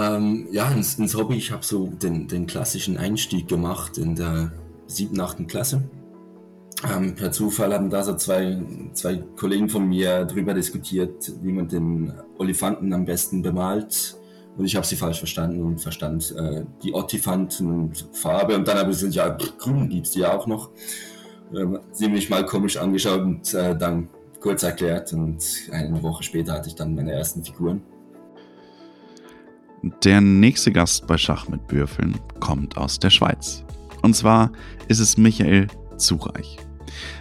Ähm, ja, ins, ins Hobby, ich habe so den, den klassischen Einstieg gemacht in der siebten, achten Klasse. Ähm, per Zufall haben da so zwei, zwei Kollegen von mir drüber diskutiert, wie man den Olifanten am besten bemalt. Und ich habe sie falsch verstanden und verstand äh, die Ottifanten-Farbe. Und dann habe ich gesagt, ja, grün gibt es die ja auch noch. Ähm, sie mich mal komisch angeschaut und äh, dann kurz erklärt. Und eine Woche später hatte ich dann meine ersten Figuren. Der nächste Gast bei Schach mit Würfeln kommt aus der Schweiz. Und zwar ist es Michael Zureich.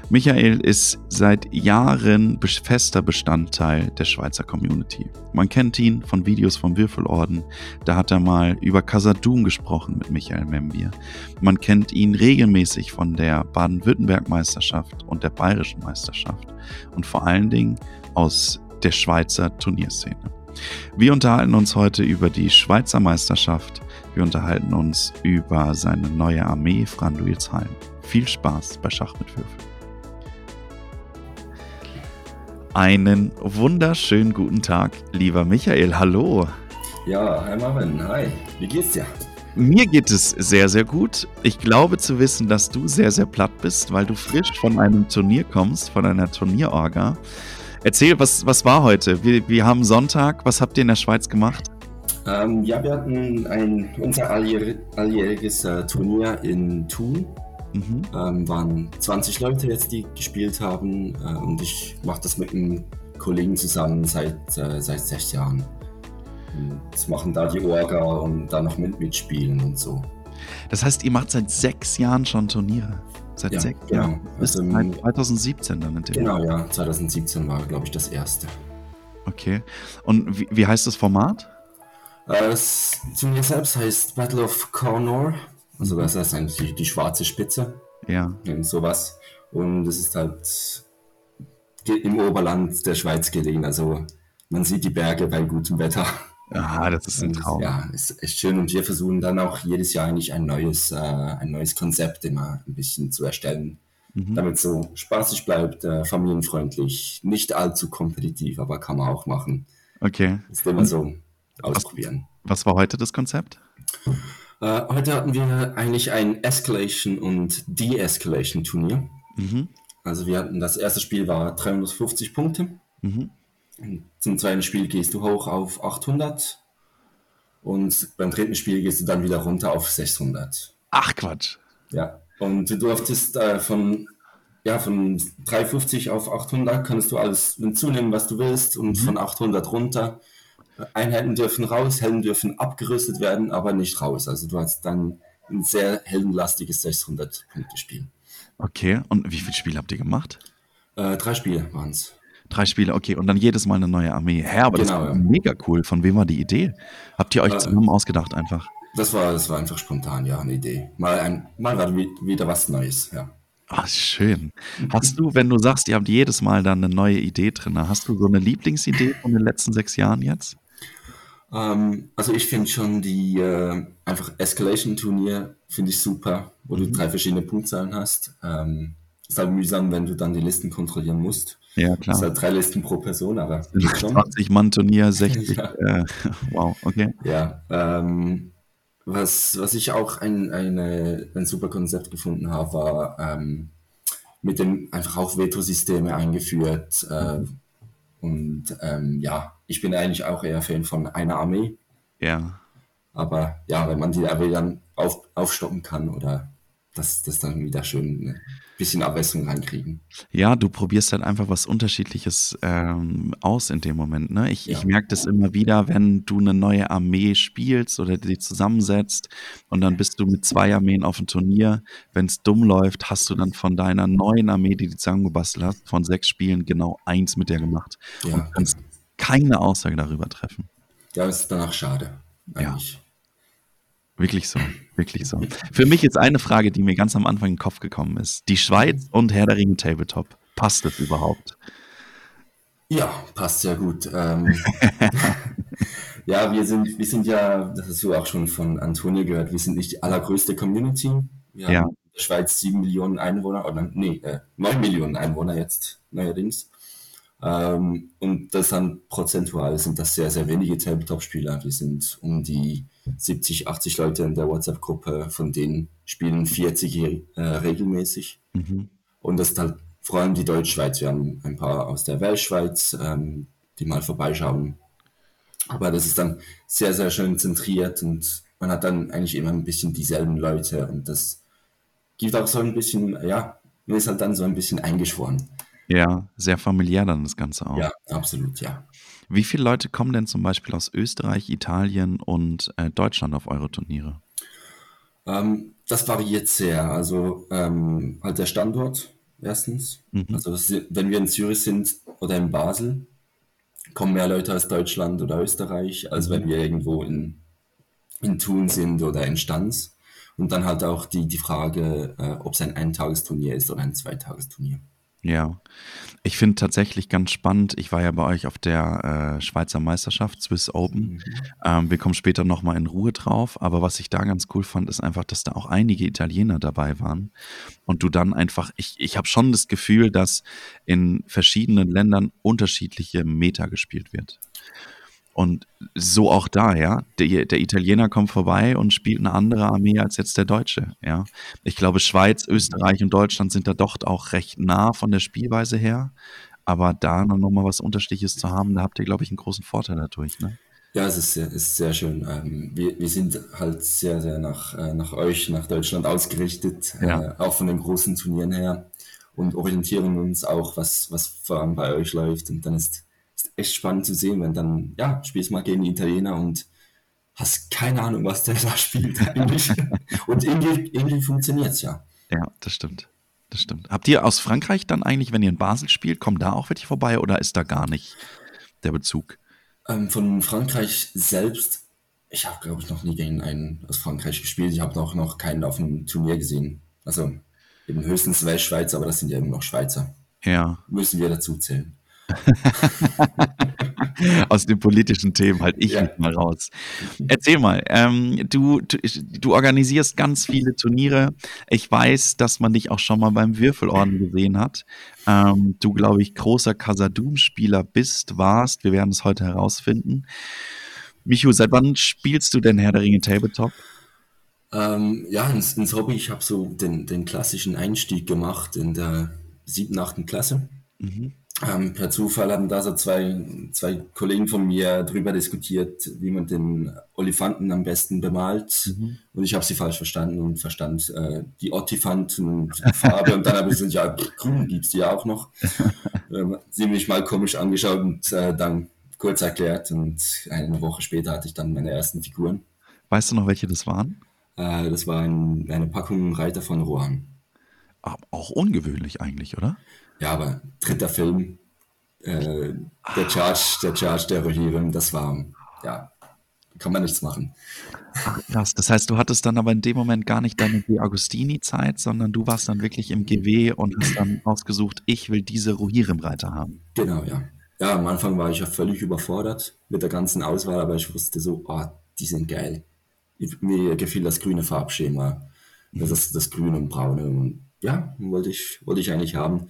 Michael ist seit Jahren fester Bestandteil der Schweizer Community. Man kennt ihn von Videos vom Würfelorden. Da hat er mal über Casadum gesprochen mit Michael Membier. Man kennt ihn regelmäßig von der Baden-Württemberg-Meisterschaft und der Bayerischen Meisterschaft. Und vor allen Dingen aus der Schweizer Turnierszene. Wir unterhalten uns heute über die Schweizer Meisterschaft. Wir unterhalten uns über seine neue Armee Franduilsheim. Viel Spaß bei Schach mit Würfeln. Einen wunderschönen guten Tag, lieber Michael. Hallo. Ja, hi Marvin. Hi. Wie geht's dir? Mir geht es sehr, sehr gut. Ich glaube zu wissen, dass du sehr, sehr platt bist, weil du frisch von einem Turnier kommst, von einer Turnierorga. Erzähl, was, was war heute? Wir, wir haben Sonntag. Was habt ihr in der Schweiz gemacht? Ähm, ja, wir hatten ein, unser alljähriges äh, Turnier in Thun Mhm. Ähm, waren 20 Leute jetzt, die gespielt haben. Äh, und ich mache das mit einem Kollegen zusammen seit, äh, seit sechs Jahren. Und machen da die Orga und dann noch mit mitspielen und so. Das heißt, ihr macht seit sechs Jahren schon Turniere? Seit ja, sechs genau. Jahren? Bis also, 2017 dann in dem Genau, ja. 2017 war, glaube ich, das erste. Okay. Und wie, wie heißt das Format? Äh, das Turnier selbst heißt Battle of Cornor. Also das ist eigentlich die, die schwarze Spitze. Ja. Und sowas. Und es ist halt im Oberland der Schweiz gelegen. Also man sieht die Berge bei gutem Wetter. Ah, das ist ein Traum. Ja, ist echt schön. Und wir versuchen dann auch jedes Jahr eigentlich ein neues, äh, ein neues Konzept immer ein bisschen zu erstellen. Mhm. Damit es so spaßig bleibt, äh, familienfreundlich, nicht allzu kompetitiv, aber kann man auch machen. Okay. Ist immer so ausprobieren. Was, was war heute das Konzept? Äh, heute hatten wir eigentlich ein Escalation und De-Escalation Turnier. Mhm. Also wir hatten das erste Spiel war 350 Punkte. Mhm. Zum zweiten Spiel gehst du hoch auf 800 und beim dritten Spiel gehst du dann wieder runter auf 600. Ach Quatsch. Ja, und du durftest äh, von, ja, von 350 auf 800 kannst du alles hinzunehmen, was du willst und mhm. von 800 runter Einheiten dürfen raus, Helden dürfen abgerüstet werden, aber nicht raus. Also du hast dann ein sehr heldenlastiges 600-Punkte-Spiel. Okay, und wie viele Spiele habt ihr gemacht? Äh, drei Spiele waren es. Drei Spiele, okay. Und dann jedes Mal eine neue Armee. Hä, aber genau, das war ja. mega cool. Von wem war die Idee? Habt ihr euch äh, zusammen ausgedacht einfach? Das war, das war einfach spontan, ja, eine Idee. Mal, ein, mal war wieder was Neues, ja. Ach, schön. Hast du, wenn du sagst, ihr habt jedes Mal dann eine neue Idee drin, hast du so eine Lieblingsidee von den letzten sechs Jahren jetzt? Ähm, also ich finde schon die äh, einfach Escalation-Turnier finde ich super, wo mhm. du drei verschiedene Punktzahlen hast. Ähm, ist halt mühsam, wenn du dann die Listen kontrollieren musst. Ja, klar. Es halt drei Listen pro Person, aber 20 Mann Turnier, 60. ja. äh, wow, okay. Ja, ähm, was, was ich auch ein, eine, ein super Konzept gefunden habe, war ähm, mit dem einfach auch Veto-Systeme eingeführt. Äh, und ähm, ja, ich bin eigentlich auch eher Fan von einer Armee. Ja. Aber ja, wenn man die Armee dann auf, aufstocken kann oder dass das dann wieder schön ein bisschen Abwechslung reinkriegen. Ja, du probierst halt einfach was Unterschiedliches ähm, aus in dem Moment. Ne? Ich, ja. ich merke das immer wieder, wenn du eine neue Armee spielst oder die zusammensetzt und dann bist du mit zwei Armeen auf dem Turnier. Wenn es dumm läuft, hast du dann von deiner neuen Armee, die du zusammengebastelt hast, von sechs Spielen genau eins mit der gemacht. Ja. Und kannst keine Aussage darüber treffen. Ja, ist danach schade. Eigentlich. Ja. Wirklich so, wirklich so. Für mich ist eine Frage, die mir ganz am Anfang in den Kopf gekommen ist. Die Schweiz und Herr der Ringe Tabletop. Passt das überhaupt? Ja, passt ja gut. Ähm, ja, wir sind, wir sind ja, das hast du auch schon von Antonio gehört, wir sind nicht die allergrößte Community. Wir ja. haben in der Schweiz sieben Millionen Einwohner, oder nee, äh, neun Millionen Einwohner jetzt neuerdings. Ähm, und das dann prozentual sind das sehr, sehr wenige Tabletop-Spieler. Wir sind um die 70, 80 Leute in der WhatsApp-Gruppe, von denen spielen 40 äh, regelmäßig. Mhm. Und das ist halt vor allem die Deutschschweiz. Wir haben ein paar aus der Weltschweiz, ähm, die mal vorbeischauen. Aber das ist dann sehr, sehr schön zentriert und man hat dann eigentlich immer ein bisschen dieselben Leute und das gibt auch so ein bisschen, ja, man ist halt dann so ein bisschen eingeschworen. Ja, sehr familiär dann das Ganze auch. Ja, absolut, ja. Wie viele Leute kommen denn zum Beispiel aus Österreich, Italien und äh, Deutschland auf eure Turniere? Ähm, das variiert sehr. Also ähm, halt der Standort erstens. Mhm. Also wenn wir in Zürich sind oder in Basel, kommen mehr Leute aus Deutschland oder Österreich, als mhm. wenn wir irgendwo in, in Thun sind oder in Stanz. Und dann halt auch die, die Frage, äh, ob es ein Eintagesturnier ist oder ein Zweitagesturnier. Ja, ich finde tatsächlich ganz spannend, ich war ja bei euch auf der äh, Schweizer Meisterschaft, Swiss Open. Mhm. Ähm, wir kommen später nochmal in Ruhe drauf, aber was ich da ganz cool fand, ist einfach, dass da auch einige Italiener dabei waren und du dann einfach, ich, ich habe schon das Gefühl, dass in verschiedenen Ländern unterschiedliche Meta gespielt wird. Und so auch da, ja. Der, der, Italiener kommt vorbei und spielt eine andere Armee als jetzt der Deutsche, ja. Ich glaube, Schweiz, Österreich und Deutschland sind da doch auch recht nah von der Spielweise her. Aber da nochmal was Unterschiedliches zu haben, da habt ihr, glaube ich, einen großen Vorteil dadurch, ne? Ja, es ist sehr, ist sehr schön. Ähm, wir, wir sind halt sehr, sehr nach, äh, nach euch, nach Deutschland ausgerichtet, ja. äh, auch von den großen Turnieren her und orientieren uns auch, was, was vor allem bei euch läuft. Und dann ist ist echt spannend zu sehen, wenn dann, ja, spielst mal gegen die Italiener und hast keine Ahnung, was der da spielt eigentlich. und irgendwie, irgendwie funktioniert es ja. Ja, das stimmt. Das stimmt. Habt ihr aus Frankreich dann eigentlich, wenn ihr in Basel spielt, kommt da auch wirklich vorbei oder ist da gar nicht der Bezug? Ähm, von Frankreich selbst, ich habe, glaube ich, noch nie gegen einen aus Frankreich gespielt. Ich habe auch noch keinen auf dem Turnier gesehen. Also eben höchstens Westschweiz, aber das sind ja immer noch Schweizer. Ja. Müssen wir dazu zählen. Aus den politischen Themen halt ich ja. mal raus. Erzähl mal, ähm, du, du, du, organisierst ganz viele Turniere. Ich weiß, dass man dich auch schon mal beim Würfelorden gesehen hat. Ähm, du, glaube ich, großer Casadum-Spieler bist, warst. Wir werden es heute herausfinden. Michu, seit wann spielst du denn Herr der Ringe Tabletop? Ähm, ja, ins, ins Hobby. Ich habe so den, den klassischen Einstieg gemacht in der siebten, achten Klasse. Mhm. Ähm, per Zufall haben da so zwei, zwei Kollegen von mir drüber diskutiert, wie man den Olifanten am besten bemalt. Mhm. Und ich habe sie falsch verstanden und verstand äh, die Ottifanten Farbe. und dann habe ich gesagt, ja, grün gibt's die ja auch noch. ähm, sie mich mal komisch angeschaut und äh, dann kurz erklärt. Und eine Woche später hatte ich dann meine ersten Figuren. Weißt du noch, welche das waren? Äh, das war ein, eine Packung Reiter von Rohan. Auch ungewöhnlich eigentlich, oder? Ja, aber dritter Film, äh, der Charge, der Charge der Rohirrim, das war, ja, kann man nichts machen. Ach, krass. Das heißt, du hattest dann aber in dem Moment gar nicht deine De Agostini-Zeit, sondern du warst dann wirklich im GW und hast dann ausgesucht, ich will diese Rohirrim-Reiter haben. Genau, ja. Ja, am Anfang war ich ja völlig überfordert mit der ganzen Auswahl, aber ich wusste so, oh, die sind geil. Mir gefiel das grüne Farbschema, das, ist das grüne und braune und ja, wollte ich, wollte ich eigentlich haben.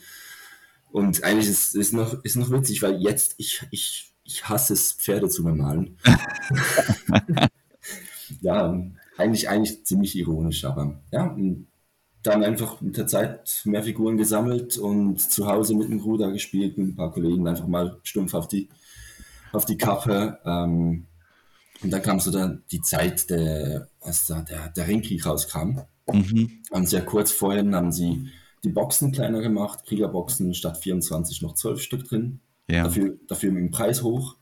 Und eigentlich ist es noch, ist noch witzig, weil jetzt, ich, ich, ich hasse es, Pferde zu bemalen. ja, eigentlich, eigentlich ziemlich ironisch, aber ja, dann einfach mit der Zeit mehr Figuren gesammelt und zu Hause mit dem Ruder gespielt, mit ein paar Kollegen einfach mal stumpf auf die, auf die Kappe. Ähm, und dann kam so dann die Zeit, der, als da der, der Ringkrieg rauskam. Mhm. Und sehr kurz vorhin haben sie die Boxen kleiner gemacht, Kriegerboxen statt 24 noch 12 Stück drin. Ja. Dafür, dafür mit dem Preis hoch.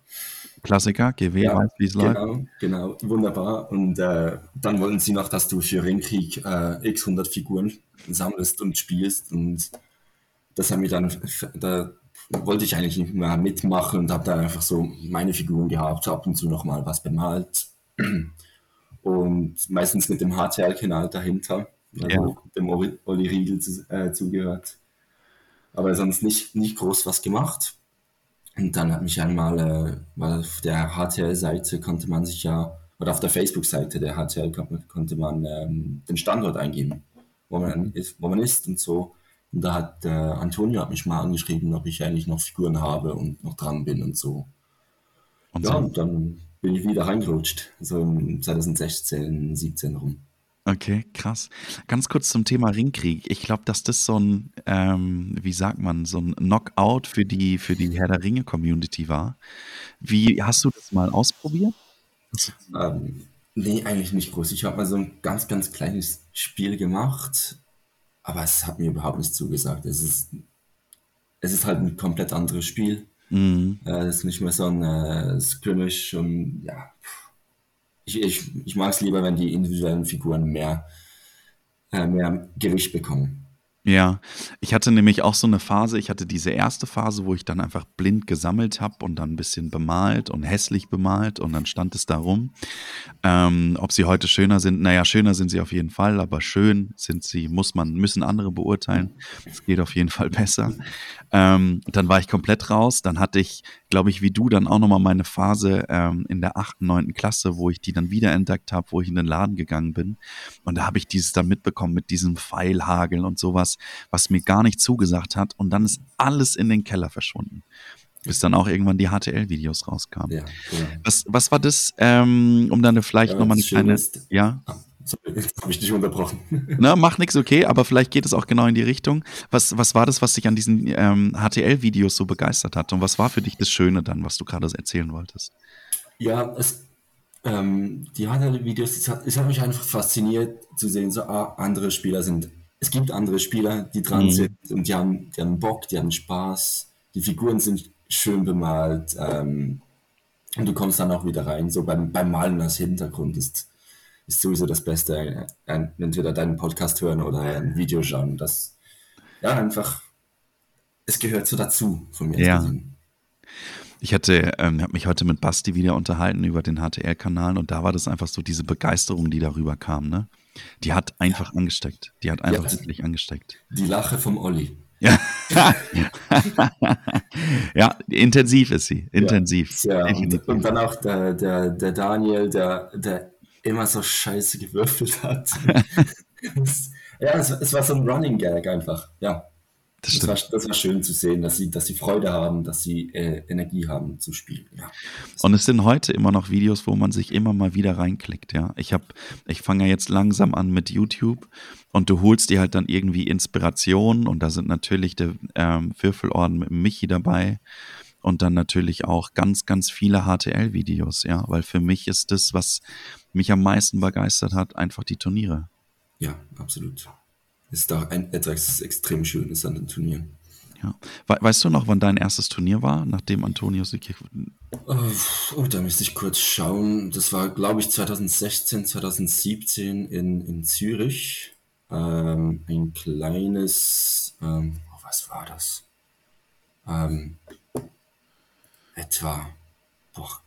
Klassiker, GW, ja, weiß, wie es läuft. Genau, genau, wunderbar. Und äh, dann wollen sie noch, dass du für Ringkrieg äh, x 100 Figuren sammelst und spielst. Und das haben wir dann, da wollte ich eigentlich nicht mehr mitmachen und habe dann einfach so meine Figuren gehabt, ab und zu nochmal was bemalt. Und meistens mit dem HTL-Kanal dahinter also ja. dem Olli Riegel zu, äh, zugehört. Aber sonst nicht, nicht groß was gemacht. Und dann hat mich einmal, äh, weil auf der HTL-Seite konnte man sich ja, oder auf der Facebook-Seite der HTL konnte man ähm, den Standort eingeben, wo man, ist, wo man ist und so. Und da hat äh, Antonio hat mich mal angeschrieben, ob ich eigentlich noch Figuren habe und noch dran bin und so. Und Ja, so. und dann bin ich wieder reingerutscht, so im 2016, 17 rum. Okay, krass. Ganz kurz zum Thema Ringkrieg. Ich glaube, dass das so ein, ähm, wie sagt man, so ein Knockout für die, für die Herr der Ringe-Community war. Wie hast du das mal ausprobiert? Ähm, nee, eigentlich nicht groß. Ich habe mal so ein ganz, ganz kleines Spiel gemacht, aber es hat mir überhaupt nicht zugesagt. Es ist, es ist halt ein komplett anderes Spiel. Mhm. Äh, es ist nicht mehr so ein äh, Scrimmage und ja, pff. Ich, ich, ich mag es lieber, wenn die individuellen Figuren mehr, äh, mehr Gewicht bekommen. Ja, ich hatte nämlich auch so eine Phase, ich hatte diese erste Phase, wo ich dann einfach blind gesammelt habe und dann ein bisschen bemalt und hässlich bemalt und dann stand es da rum. Ähm, ob sie heute schöner sind, naja, schöner sind sie auf jeden Fall, aber schön sind sie, muss man, müssen andere beurteilen. Es geht auf jeden Fall besser. Ähm, dann war ich komplett raus. Dann hatte ich, glaube ich, wie du, dann auch nochmal meine Phase ähm, in der achten, neunten Klasse, wo ich die dann wiederentdeckt habe, wo ich in den Laden gegangen bin. Und da habe ich dieses dann mitbekommen mit diesem Pfeilhageln und sowas, was mir gar nicht zugesagt hat. Und dann ist alles in den Keller verschwunden. Bis dann auch irgendwann die HTL-Videos rauskamen. Ja, genau. Was, was war das, ähm, um dann vielleicht Ja, nochmal eine kleine. Ja, Ah, sorry, jetzt habe ich dich unterbrochen. ne, macht nichts, okay, aber vielleicht geht es auch genau in die Richtung. Was, was war das, was dich an diesen ähm, HTL-Videos so begeistert hat? Und was war für dich das Schöne dann, was du gerade erzählen wolltest? Ja, es, ähm, die HTL-Videos, es hat, es hat mich einfach fasziniert zu sehen, so, ah, andere Spieler sind, es gibt andere Spieler, die dran Mhm. sind und die haben, die haben Bock, die haben Spaß, die Figuren sind schön bemalt ähm, und du kommst dann auch wieder rein. So beim, beim Malen als Hintergrund ist, ist sowieso das Beste, äh, entweder deinen Podcast hören oder ein Video schauen. Das, ja, einfach, es gehört so dazu, von mir Ja. Ich hatte, ähm, habe mich heute mit Basti wieder unterhalten über den HTL-Kanal und da war das einfach so diese Begeisterung, die darüber kam, ne? Die hat einfach angesteckt. Die hat einfach Ja. wirklich angesteckt. Die Lache vom Olli. Ja. ja, intensiv ist sie. Intensiv. Ja, und, und dann auch der, der, der Daniel, der, der immer so scheiße gewürfelt hat. Ja, es, es war so ein Running Gag einfach. Ja, Das das war, das war schön zu sehen, dass sie, dass sie Freude haben, dass sie äh, Energie haben zu spielen. Ja. Und es sind heute immer noch Videos, wo man sich immer mal wieder reinklickt, ja. Ich habe, ich fange ja jetzt langsam an mit YouTube und du holst dir halt dann irgendwie Inspiration und da sind natürlich der ähm, Würfelorden mit Michi dabei und dann natürlich auch ganz, ganz viele HTL-Videos, ja, weil für mich ist das, was mich am meisten begeistert hat, einfach die Turniere. ja, absolut. Ist auch ein, etwas extrem Schönes an den Turnieren. Ja. We weißt du noch, wann dein erstes Turnier war, nachdem Antonius Sieg Oh, oh, da müsste ich kurz schauen. Das war, glaube ich, 2016, 2017 in, in Zürich. Ähm, ein kleines, ähm, oh, was war das? Ähm, etwa, boah.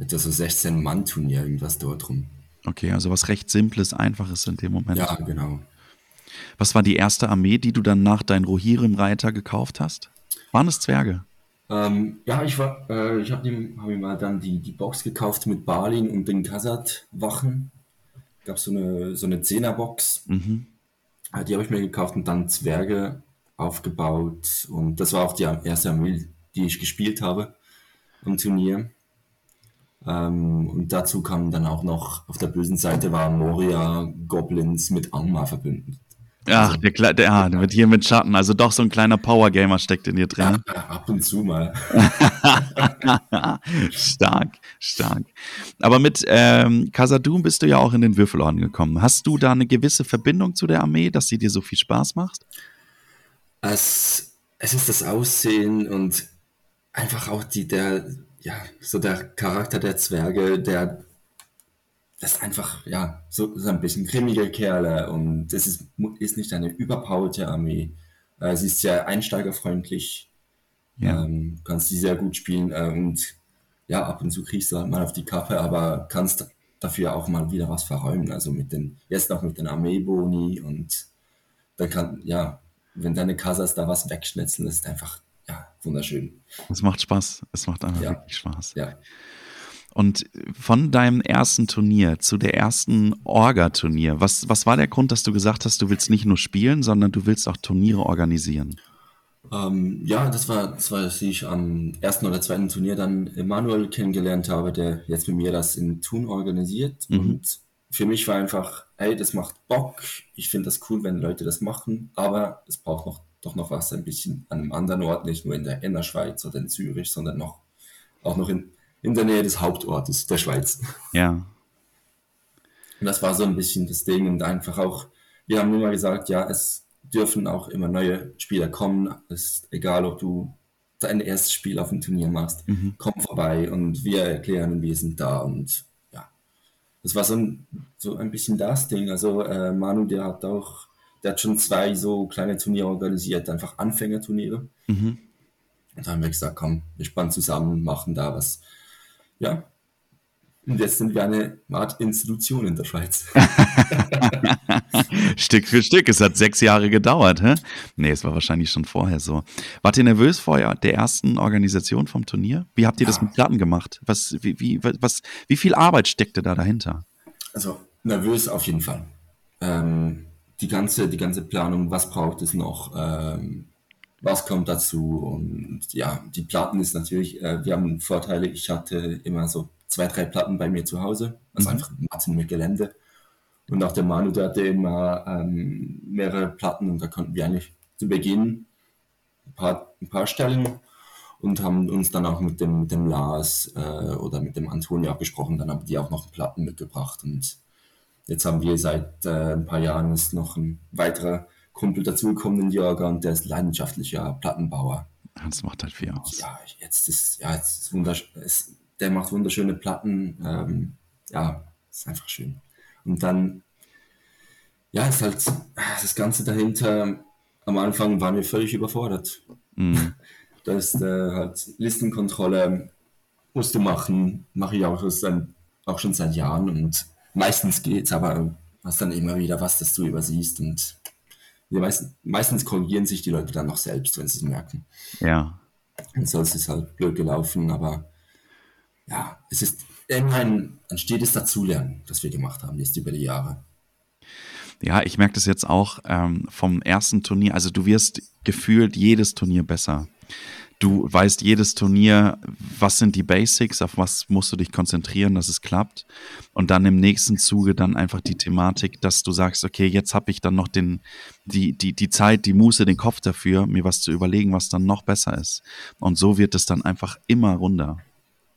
Etwa so 16-Mann-Turnier, irgendwas dort rum. Okay, also was recht Simples, Einfaches in dem Moment. Ja, genau. Was war die erste Armee, die du dann nach deinen Rohirrim-Reiter gekauft hast? Waren es Zwerge? Ähm, ja, ich war, äh, ich habe hab mir mal dann die, die Box gekauft mit Balin und den Khazad-Wachen. Gab so eine, so eine Zehner-Box. Mhm. Äh, Die habe ich mir gekauft und dann Zwerge aufgebaut. Und das war auch die erste Armee, die ich gespielt habe am Turnier. Ähm, und dazu kamen dann auch noch, auf der bösen Seite waren Moria Goblins mit Angmar verbündet. Ach, der, Kle- der, ah, der wird hier mit Schatten. Also doch so ein kleiner Power-Gamer steckt in dir drin. Ja, ab und zu mal. stark, stark. Aber mit ähm, Casadum bist du ja auch in den Würfelorden gekommen. Hast du da eine gewisse Verbindung zu der Armee, dass sie dir so viel Spaß macht? Es, es ist das Aussehen und einfach auch die, der, ja, so der Charakter der Zwerge, der, das ist einfach, ja, so, so ein bisschen grimmige Kerle und es ist, ist nicht eine überpowerte Armee. Äh, sie ist sehr einsteigerfreundlich, Ja. ähm, kannst die sehr gut spielen äh, und ja, ab und zu kriegst du halt mal auf die Kappe, aber kannst dafür auch mal wieder was verräumen. Also mit den, jetzt noch mit den Armeeboni und da kann, ja, wenn deine Kasas da was wegschnetzeln, ist einfach, ja, wunderschön. Es macht Spaß. Es macht einfach Ja. wirklich Spaß. Ja, Und von deinem ersten Turnier zu der ersten Orga-Turnier, was, was war der Grund, dass du gesagt hast, du willst nicht nur spielen, sondern du willst auch Turniere organisieren? Ähm, ja, das war, das war, dass ich am ersten oder zweiten Turnier dann Emanuel kennengelernt habe, der jetzt mit mir das in Thun organisiert. Mhm. Und für mich war einfach, hey, das macht Bock. Ich finde das cool, wenn Leute das machen, aber es braucht noch, doch noch was ein bisschen an einem anderen Ort, nicht nur in der, in der Schweiz oder in Zürich, sondern noch, auch noch in, in der Nähe des Hauptortes der Schweiz. Ja. Und das war so ein bisschen das Ding und einfach auch, wir haben immer gesagt, ja, es dürfen auch immer neue Spieler kommen. Es ist egal, ob du dein erstes Spiel auf dem Turnier machst, mhm. komm vorbei und wir erklären, wir sind da und ja, das war so ein, so ein bisschen das Ding. Also äh, Manu, der hat auch, der hat schon zwei so kleine Turniere organisiert, einfach Anfängerturniere. Mhm. Und da haben wir gesagt, komm, wir spannen zusammen, machen da was ja. Und jetzt sind wir eine Art Institution in der Schweiz. Stück für Stück. Es hat sechs Jahre gedauert, hä? Nee, es war wahrscheinlich schon vorher so. Wart ihr nervös vor der ersten Organisation vom Turnier? Wie habt ihr ja. das mit Platten gemacht? Was, wie, wie, was, wie viel Arbeit steckte da dahinter? Also, nervös auf jeden Fall. Ähm, die, ganze, die ganze Planung, was braucht es noch? Ähm, was kommt dazu? Und ja, die Platten ist natürlich, äh, wir haben Vorteile. Ich hatte immer so zwei, drei Platten bei mir zu Hause, also mhm. einfach Matten mit Gelände. Und auch der Manu, der hatte immer ähm, mehrere Platten und da konnten wir eigentlich zu Beginn ein paar, ein paar Stellen und haben uns dann auch mit dem, mit dem Lars äh, oder mit dem Antonio abgesprochen. Dann haben die auch noch Platten mitgebracht und jetzt haben wir seit äh, ein paar Jahren ist noch ein weiterer Kumpel dazugekommen in und der ist leidenschaftlicher Plattenbauer. Das macht halt viel aus. Ja, jetzt ist, ja, jetzt ist wunderschön. Der macht wunderschöne Platten. Ähm, ja, ist einfach schön. Und dann, ja, ist halt das Ganze dahinter. Am Anfang waren wir völlig überfordert. Mhm. Da ist äh, halt Listenkontrolle, musst du machen, mache ich auch, schon, auch schon seit Jahren und meistens geht's, aber hast dann immer wieder was, das du übersiehst und meisten, meistens korrigieren sich die Leute dann noch selbst, wenn sie es merken. Ja. Und sonst ist halt blöd gelaufen, aber ja, es ist immerhin ein stetes Dazulernen, das wir gemacht haben jetzt über die Jahre. Ja, ich merke das jetzt auch ähm, vom ersten Turnier. Also du wirst gefühlt jedes Turnier besser du weißt jedes Turnier, was sind die Basics, auf was musst du dich konzentrieren, dass es klappt. Und dann im nächsten Zuge dann einfach die Thematik, dass du sagst, okay, jetzt habe ich dann noch den, die, die, die Zeit, die Muße, den Kopf dafür, mir was zu überlegen, was dann noch besser ist. Und so wird es dann einfach immer runder.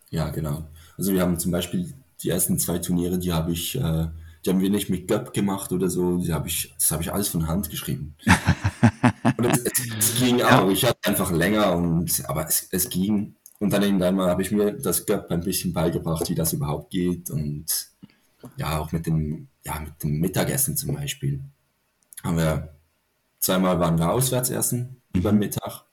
Ja, genau. Also wir haben zum Beispiel die ersten zwei Turniere, die habe ich äh, die haben wir nicht mit Göpp gemacht oder so, die hab ich, das habe ich alles von Hand geschrieben. und es, es, ging auch, ich hatte einfach länger, und, aber es, es ging. Und dann irgendwann mal habe ich mir das Göpp ein bisschen beigebracht, wie das überhaupt geht. Und ja, auch mit dem, ja, mit dem Mittagessen zum Beispiel. Haben wir, zweimal waren wir auswärts essen, mhm. über Mittag.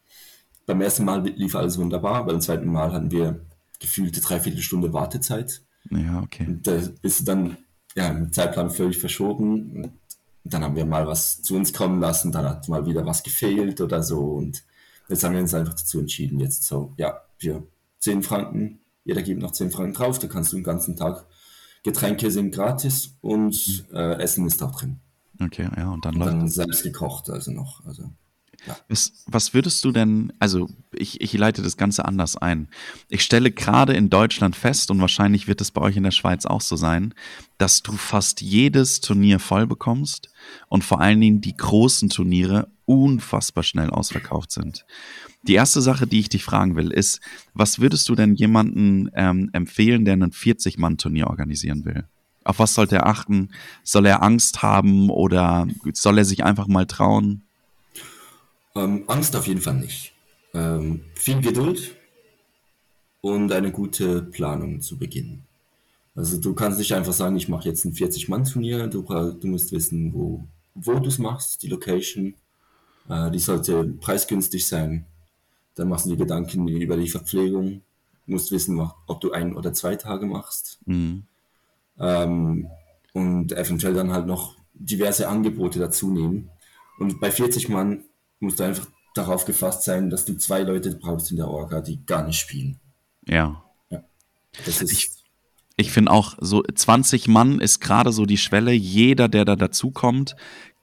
Beim ersten Mal lief alles wunderbar, beim zweiten Mal hatten wir gefühlte dreiviertel Stunde Wartezeit. Ja, okay. Und da bist du dann ja, im Zeitplan völlig verschoben. Dann haben wir mal was zu uns kommen lassen, dann hat mal wieder was gefehlt oder so. Und jetzt haben wir uns einfach dazu entschieden, jetzt so, ja, für 10 Franken, jeder gibt noch 10 Franken drauf, da kannst du den ganzen Tag, Getränke sind gratis und mhm. äh, Essen ist auch drin. Okay, ja, und dann und läuft dann selbst gekocht, also noch. Also. Ja. Was, was würdest du denn, also ich, ich leite das Ganze anders ein. Ich stelle gerade in Deutschland fest, und wahrscheinlich wird es bei euch in der Schweiz auch so sein, dass du fast jedes Turnier voll bekommst und vor allen Dingen die großen Turniere unfassbar schnell ausverkauft sind. Die erste Sache, die ich dich fragen will, ist, was würdest du denn jemanden ähm, empfehlen, der ein 40-Mann-Turnier organisieren will? Auf was sollte er achten? Soll er Angst haben oder soll er sich einfach mal trauen? Ähm, Angst auf jeden Fall nicht. Ähm, viel Geduld und eine gute Planung zu Beginn. Also du kannst nicht einfach sagen, ich mache jetzt ein 40-Mann-Turnier. Du, du, musst wissen, wo, wo du es machst, die Location. Äh, die sollte preisgünstig sein. Dann machst du dir Gedanken über die Verpflegung. Du musst wissen, ob du ein oder zwei Tage machst. Mhm. Ähm, und eventuell dann halt noch diverse Angebote dazu nehmen. Und bei 40 Mann musst du einfach darauf gefasst sein, dass du zwei Leute brauchst in der Orga, die gar nicht spielen. Ja. ja. Das ist, ich, Ich finde auch, so 20 Mann ist gerade so die Schwelle. Jeder, der da dazukommt,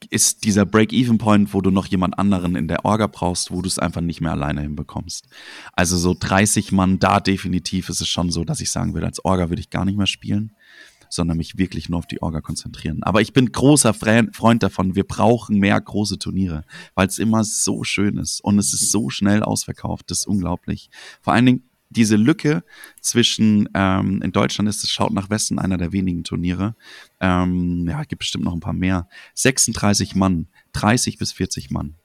ist dieser Break-Even-Point, wo du noch jemand anderen in der Orga brauchst, wo du es einfach nicht mehr alleine hinbekommst. Also so 30 Mann, da definitiv ist es schon so, dass ich sagen würde, als Orga würde ich gar nicht mehr spielen, sondern mich wirklich nur auf die Orga konzentrieren. Aber ich bin großer Freund davon, wir brauchen mehr große Turniere, weil es immer so schön ist und es ist so schnell ausverkauft, das ist unglaublich. Vor allen Dingen, diese Lücke zwischen, ähm, in Deutschland ist es Schaut nach Westen einer der wenigen Turniere. Ähm, ja, gibt bestimmt noch ein paar mehr. 36 Mann, 30 bis 40 Mann.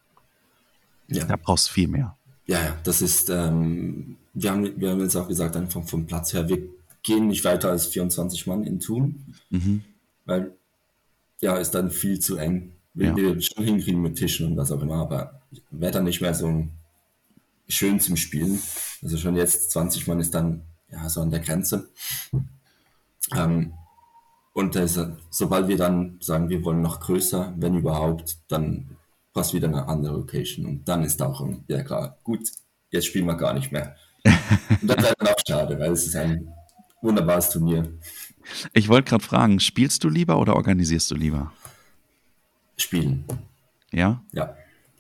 Ja. Da brauchst du viel mehr. Ja, ja, das ist, ähm, wir, haben, wir haben jetzt auch gesagt, einfach vom Platz her, wir gehen nicht weiter als 24 Mann in Thun, mhm. weil, ja, ist dann viel zu eng. Wir, ja. wir schon hinkriegen mit Tischen und was auch immer, aber wäre dann nicht mehr so schön zum Spielen. Also schon jetzt 20 Mann ist dann ja so an der Grenze. Ähm, und das, sobald wir dann sagen, wir wollen noch größer, wenn überhaupt, dann passt wieder eine andere Location. Und dann ist auch ja klar, gut, jetzt spielen wir gar nicht mehr. Und das wäre dann auch schade, weil es ist ein wunderbares Turnier. Ich wollte gerade fragen, spielst du lieber oder organisierst du lieber? Spielen. Ja? Ja,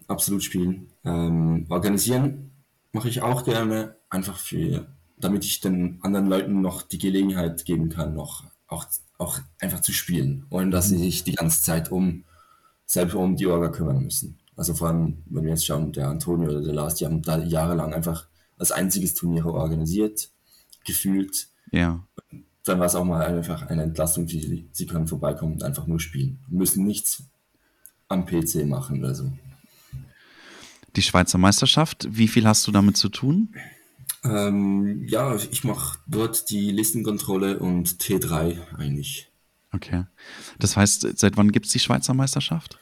absolut spielen. Ähm, organisieren mache ich auch gerne, einfach für, damit ich den anderen Leuten noch die Gelegenheit geben kann, noch auch, auch einfach zu spielen, ohne dass sie sich die ganze Zeit um selbst um die Orga kümmern müssen. Also vor allem, wenn wir jetzt schauen, der Antonio oder der Lars, die haben da jahrelang einfach als einziges Turnier organisiert, gefühlt. Ja. Dann war es auch mal einfach eine Entlastung, die sie können vorbeikommen und einfach nur spielen. müssen nichts am PC machen oder so die Schweizer Meisterschaft. Wie viel hast du damit zu tun? Ähm, ja, ich mache dort die Listenkontrolle und T3 eigentlich. Okay. Das heißt, seit wann gibt es die Schweizer Meisterschaft?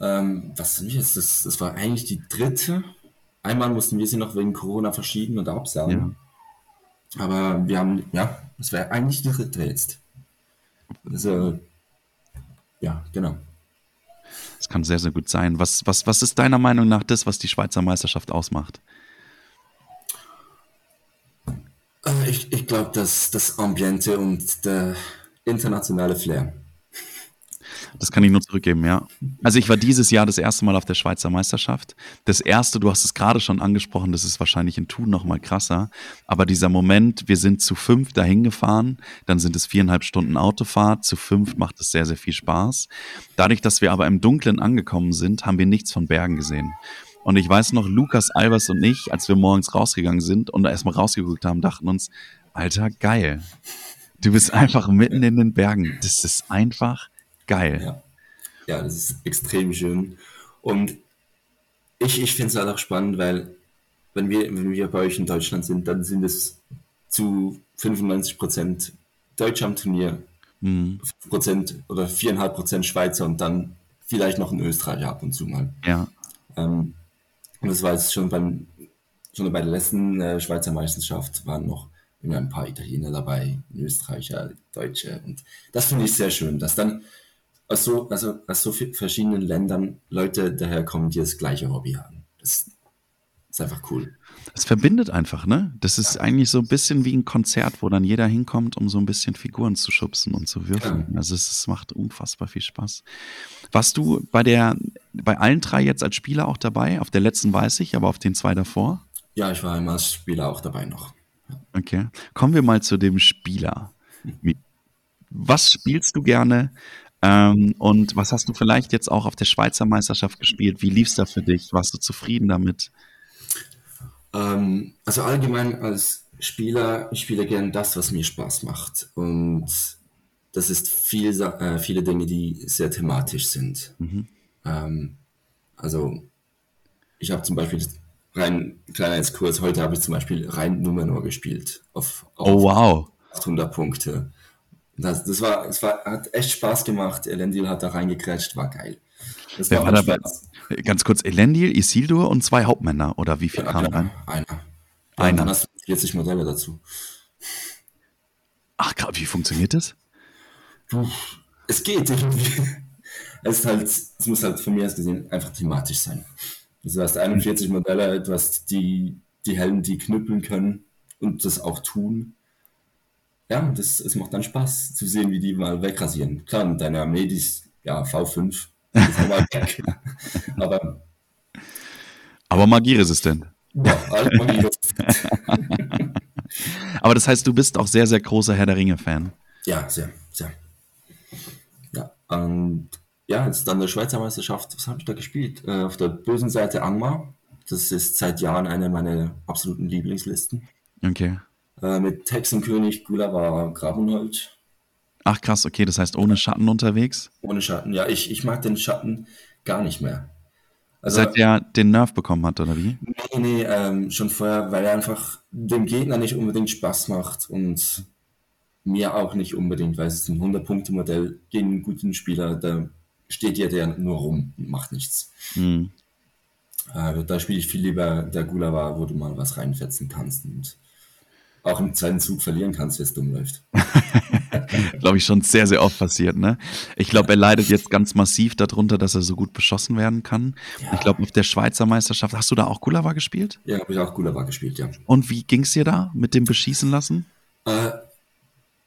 Ähm, was sind jetzt? Das, das war eigentlich die dritte. Einmal mussten wir sie noch wegen Corona verschieben und absagen. Ja. Aber wir haben, ja, das wäre eigentlich die dritte jetzt. Also, ja, genau. Das kann sehr, sehr gut sein. Was, was, was ist deiner Meinung nach das, was die Schweizer Meisterschaft ausmacht? Äh, ich, ich glaube, dass das Ambiente und der internationale Flair. Das kann ich nur zurückgeben, ja. Also ich war dieses Jahr das erste Mal auf der Schweizer Meisterschaft. Das erste, du hast es gerade schon angesprochen, das ist wahrscheinlich in Thun noch mal krasser. Aber dieser Moment, wir sind zu fünf dahin gefahren, dann sind es viereinhalb Stunden Autofahrt. Zu fünf macht es sehr, sehr viel Spaß. Dadurch, dass wir aber im Dunkeln angekommen sind, haben wir nichts von Bergen gesehen. Und ich weiß noch, Lukas, Albers und ich, als wir morgens rausgegangen sind und erstmal rausgeguckt haben, dachten uns, Alter, geil. Du bist einfach mitten in den Bergen. Das ist einfach Geil. Ja, ja das ist extrem schön. Und ich, ich finde es halt auch spannend, weil wenn wir, wenn wir bei euch in Deutschland sind, dann sind es zu 95 Prozent Deutsche am Turnier, mhm. Prozent oder 4,5 Prozent Schweizer und dann vielleicht noch ein Österreicher ab und zu mal. Ja. Ähm, und das war jetzt schon beim schon bei der letzten äh, Schweizer Meisterschaft waren noch ein paar Italiener dabei, Österreicher, Deutsche und das finde ich sehr schön, dass dann aus so, also aus so verschiedenen Ländern Leute daherkommen, die das gleiche Hobby haben. Das ist einfach cool. Es verbindet einfach, ne? Das ist eigentlich so ein bisschen wie ein Konzert, wo dann jeder hinkommt, um so ein bisschen Figuren zu schubsen und zu würfeln. Ja. Also es, es, macht unfassbar viel Spaß. Warst du bei der, bei allen drei jetzt als Spieler auch dabei? Auf der letzten weiß ich, aber auf den zwei davor? Ja, ich war einmal als Spieler auch dabei noch. Okay. Kommen wir mal zu dem Spieler. Was spielst du gerne? Ähm, und was hast du vielleicht jetzt auch auf der Schweizer Meisterschaft gespielt? Wie lief es da für dich? Warst du zufrieden damit? Ähm, also allgemein als Spieler, ich spiele gerne das, was mir Spaß macht. Und das ist viel, äh, viele Dinge, die sehr thematisch sind. Mhm. Ähm, also ich habe zum Beispiel rein, kleiner Exkurs, heute habe ich zum Beispiel rein Numenor gespielt. Auf, auf oh wow. 800 Punkte. Das, das war, es war, hat echt Spaß gemacht. Elendil hat da reingekrätscht, war geil. Das Wer war, war Spaß. Ganz kurz, Elendil, Isildur und zwei Hauptmänner, oder wie viel ja, kamen rein? Einer. Ja, einer. Dann hast du 40 Modelle dazu. Ach, wie funktioniert das? Es geht irgendwie. Es, ist halt, es muss halt von mir aus gesehen einfach thematisch sein. Du hast 41 Modelle, hast die, die Helden, die knüppeln können und das auch tun. Ja, das, es macht dann Spaß zu sehen, wie die mal wegrasieren. Klar, mit deiner Armee, die ist, ja, V5, ist mal weg. Aber, Aber magieresistent. ja, halt Magie. Aber das heißt, du bist auch sehr, sehr großer Herr der Ringe-Fan. Ja, sehr, sehr. Ja, und ja, jetzt dann der Schweizer Meisterschaft, was habe ich da gespielt? Äh, auf der bösen Seite Angmar. Das ist seit Jahren eine meiner absoluten Lieblingslisten. Okay. Äh, mit Hexenkönig, Gulawa, Grabenhold. Ach krass, okay, das heißt ohne Schatten unterwegs. Ohne Schatten. Ja, ich, ich mag den Schatten gar nicht mehr. Also, Seit der den Nerv bekommen hat, oder wie? nee, nee, ähm, schon vorher, weil er einfach dem Gegner nicht unbedingt Spaß macht und mir auch nicht unbedingt, weil es ist ein 100-Punkte-Modell gegen einen guten Spieler, da steht ja der nur rum und macht nichts. Hm. Äh, da spiele ich viel lieber der Gulawa, wo du mal was reinfetzen kannst und auch im zweiten Zug verlieren kannst, wenn es dumm läuft. Glaube ich schon sehr, sehr oft passiert, ne? Ich glaube, er leidet jetzt ganz massiv darunter, dass er so gut beschossen werden kann. Ja. Ich glaube, auf der Schweizer Meisterschaft, hast du da auch Gulawa gespielt? Ja, habe ich auch Gulawa gespielt, ja. Und wie ging's dir da mit dem Beschießen lassen? Äh,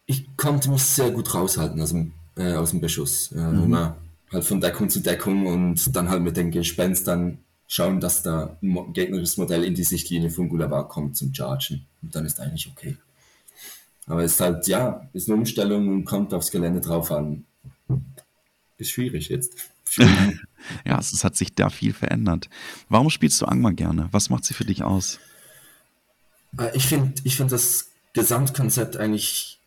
ich konnte mich sehr gut raushalten aus dem, äh, aus dem Beschuss. Ja, Immer halt von Deckung zu Deckung und dann halt mit den Gespenstern schauen, dass da ein gegnerisches Modell in die Sichtlinie von Gulawa kommt zum Chargen. Und dann ist eigentlich okay. Aber es ist halt, ja, ist eine Umstellung und kommt aufs Gelände drauf an. Ist schwierig jetzt. Schwierig. Ja, es, es hat sich da viel verändert. Warum spielst du Angmar gerne? Was macht sie für dich aus? Äh, Ich finde ich find das Gesamtkonzept eigentlich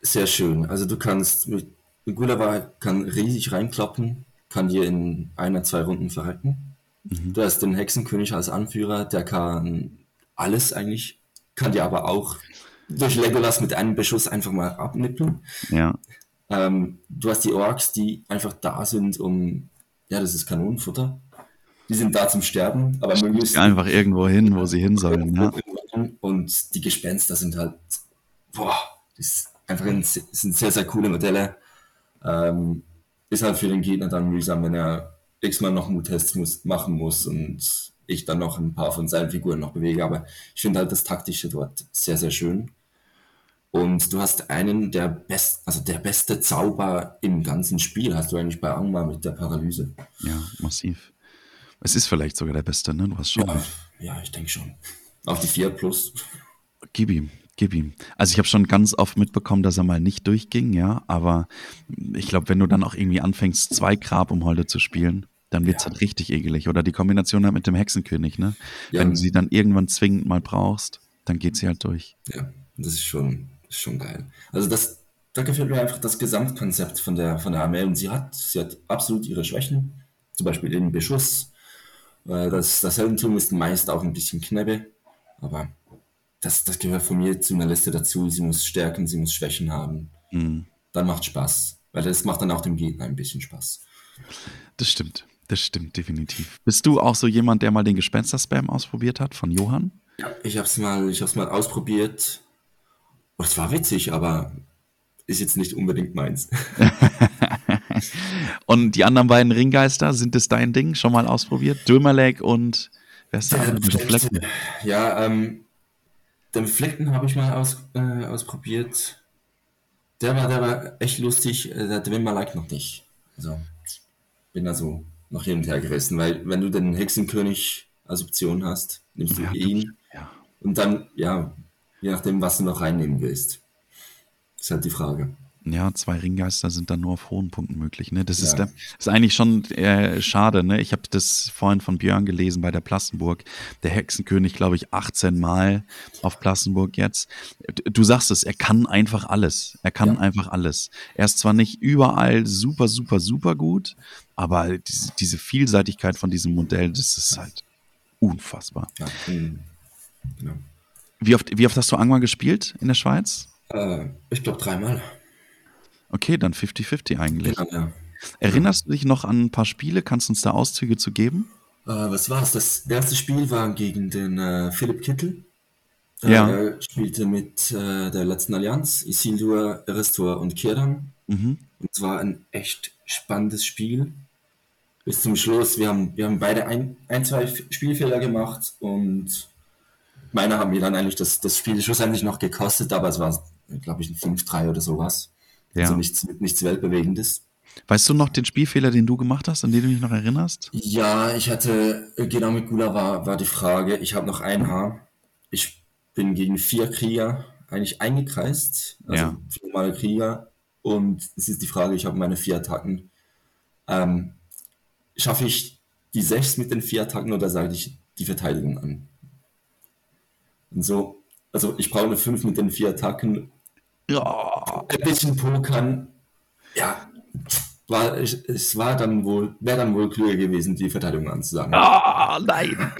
sehr schön. Also du kannst mit Gulawa kann riesig reinkloppen, kann dir in einer, zwei Runden verrecken. Du hast den Hexenkönig als Anführer, der kann alles eigentlich, kann dir aber auch durch Legolas mit einem Beschuss einfach mal abnippeln. Ja, Ähm, du hast die Orks, die einfach da sind, um, ja, das ist Kanonenfutter. Die sind da zum Sterben, aber möglichst einfach irgendwo hin, wo sie hin sollen. Ja. und die Gespenster sind halt, boah, das einfach ein, sind sehr, sehr coole Modelle. Ähm, ist halt für den Gegner dann mühsam, wenn er x-mal noch Muttests muss, machen muss und ich dann noch ein paar von seinen Figuren noch bewege. Aber ich finde halt das Taktische dort sehr, sehr schön. Und du hast einen der best, also der beste Zauber im ganzen Spiel, hast du eigentlich bei Angmar mit der Paralyse. ja, massiv. Es ist vielleicht sogar der Beste, ne? Du hast schon. Ja, ja ich denke schon. Auf die 4 plus. Gib ihm, gib ihm. Also ich habe schon ganz oft mitbekommen, dass er mal nicht durchging, ja, aber ich glaube, wenn du dann auch irgendwie anfängst, zwei Grabumholde zu spielen, dann wird's Ja. halt richtig ekelig. Oder die Kombination halt mit dem Hexenkönig, ne? Ja. Wenn du sie dann irgendwann zwingend mal brauchst, dann geht sie halt durch. Ja, das ist schon, ist schon geil. Also das, da gefällt mir einfach das Gesamtkonzept von der, von der Armee. Und sie hat, sie hat absolut ihre Schwächen. Zum Beispiel den Beschuss. Äh, Das, das Heldentum ist meist auch ein bisschen Knebbe. Aber das, das gehört von mir zu einer Liste dazu. Sie muss Stärken, sie muss Schwächen haben. Mhm. Dann macht Spaß. Weil das macht dann auch dem Gegner ein bisschen Spaß. Das stimmt. Das stimmt definitiv. Bist du auch so jemand, der mal den Gespenster-Spam ausprobiert hat von Johann? Ja, ich hab's mal, ich hab's mal ausprobiert. Es war witzig, aber ist jetzt nicht unbedingt meins. Und die anderen beiden Ringgeister, sind es dein Ding? Schon mal ausprobiert? Dömerleg und wer ist der Der andere? Befleckte. Ja, ähm, den Befleckten habe ich mal aus, äh, ausprobiert. Der war, der war echt lustig. Äh, Der Malak noch nicht. Also, bin da so noch hin und her gerissen, weil wenn du den Hexenkönig als Option hast, nimmst du Ja, ihn Ja. und dann, ja, je nachdem, was du noch reinnehmen willst. Ist halt die Frage. Ja, zwei Ringgeister sind dann nur auf hohen Punkten möglich. Ne? Das ist, Ja. der, ist eigentlich schon äh, schade. Ne? Ich habe das vorhin von Björn gelesen bei der Plassenburg. Der Hexenkönig, glaube ich, 18 Mal auf Plassenburg jetzt. Du sagst es, er kann einfach alles. Er kann Ja. einfach alles. Er ist zwar nicht überall super, super, super gut, aber diese, diese Vielseitigkeit von diesem Modell, das ist halt unfassbar. Ja, hm, genau. Wie oft, wie oft hast du Angmar gespielt in der Schweiz? Äh, ich glaube dreimal. Okay, dann 50-50 eigentlich. Genau, ja. Erinnerst du dich noch an ein paar Spiele? Kannst du uns da Auszüge zu geben? Äh, was war's? Das erste Spiel war gegen den äh, Philipp Kittel. Äh, Ja. Er spielte mit äh, der letzten Allianz, Isildur, Eristor und Kiran. Mhm. Und es war ein echt spannendes Spiel. Bis zum Schluss. Wir haben, wir haben beide ein, ein zwei Spielfehler gemacht und meiner haben mir dann eigentlich das, das Spiel schlussendlich noch gekostet, aber es war glaube ich, ein 5-3 oder sowas. Ja. Also nichts, nichts Weltbewegendes. Weißt du noch den Spielfehler, den du gemacht hast, an den du dich noch erinnerst? Ja, ich hatte, äh, genau mit Gula war, war die Frage, ich habe noch ein Haar. Ich bin gegen vier Krieger eigentlich eingekreist, also Ja. vier normale Krieger. Und es ist die Frage, ich habe meine vier Attacken. Ähm, schaffe ich die sechs mit den vier Attacken oder sage ich die Verteidigung an? Und so, also ich brauche eine fünf mit den vier Attacken. Ja. Ein bisschen pokern. Ja, war, es, war dann wohl, wäre dann wohl klüger gewesen, die Verteidigung anzusagen. Ah, nein.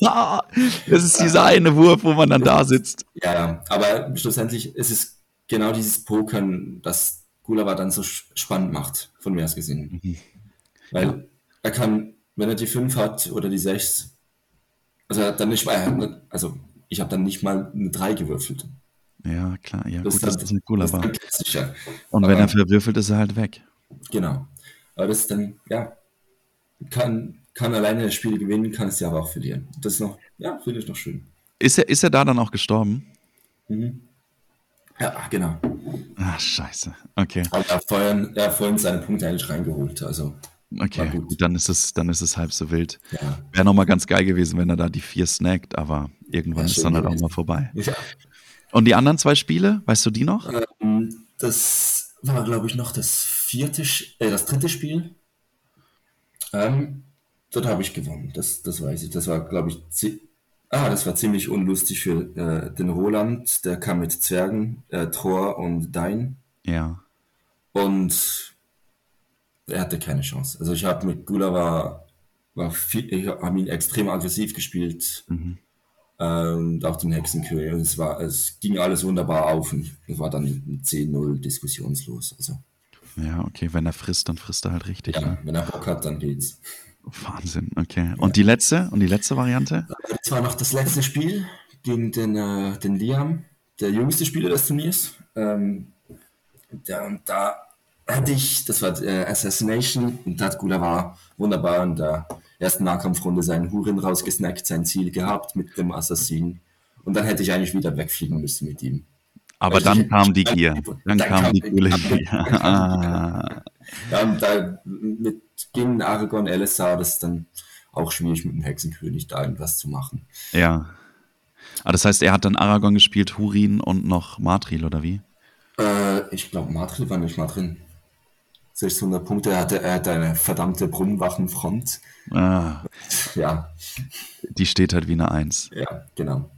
das ist dieser eine Wurf, wo man dann da sitzt. Ja, ja, aber schlussendlich ist es genau dieses Pokern, das Gulava dann so spannend macht, von mir aus gesehen. Weil er kann, wenn er die 5 hat oder die 6, also er hat dann nicht mal, also ich habe dann nicht mal eine 3 gewürfelt. Ja, klar. Ja, Das gut, ist dann- das ein cooler ist war. dann klassischer. Und wenn aber- er verwürfelt, ist er halt weg. Genau. Aber das ist dann, ja, kann, kann alleine das Spiel gewinnen, kann es ja aber auch verlieren. Das ist noch, ja, finde ich noch schön. Ist er, ist er da dann auch gestorben? Ja, genau. Ah, scheiße. Okay. Aber er hat vorhin, er hat vorhin seine Punkte eigentlich reingeholt, also, Okay, gut. gut. dann ist es, dann ist es halb so wild. ja. Wäre nochmal ganz geil gewesen, wenn er da die vier snackt, aber irgendwann Ja, ist dann halt auch mal vorbei. ja. Und die anderen zwei Spiele, weißt du die noch? Ähm, das war, glaube ich, noch das vierte, äh, das dritte Spiel. Ähm, dort habe ich gewonnen, das, das weiß ich. Das war, glaube ich, ah, das war ziemlich unlustig für äh, den Roland. Der kam mit Zwergen, äh, Thor und Dein. Ja. Und er hatte keine Chance. Also ich habe mit Gula war, war viel, ich habe ihn extrem aggressiv gespielt. Ähm, und auch den Hexenkönig. Und es war, es ging alles wunderbar auf und es war dann ein 10-0 diskussionslos. Also Ja, okay, wenn er frisst, dann frisst er halt richtig. ja, Ne? wenn er Bock hat, dann geht's. Wahnsinn, okay. Und die letzte? Und die letzte Variante? Das war noch das letzte Spiel gegen den, äh, den Liam, der jüngste Spieler des Turniers. Ähm, der, und da hatte ich, das war äh, Assassination und da hat Gula war wunderbar in der ersten Nahkampfrunde seinen Hurin rausgesnackt, sein Ziel gehabt mit dem Assassin. Und dann hätte ich eigentlich wieder wegfliegen müssen mit ihm. Aber dann ich- kam die Gier. Dann Dann kam kam die coole Gier. Ah, Ja, und da mit gegen Aragorn LSA, das ist dann auch schwierig mit dem Hexenkönig da irgendwas zu machen. ja. Ah, das heißt, er hat dann Aragorn gespielt, Hurin und noch Matril, oder wie? Äh, ich glaube, Matril war nicht mal drin. 600 Punkte, er hatte, er hatte eine verdammte Brunnenwachenfront. Ah, Ja, die steht halt wie eine Eins. ja, genau.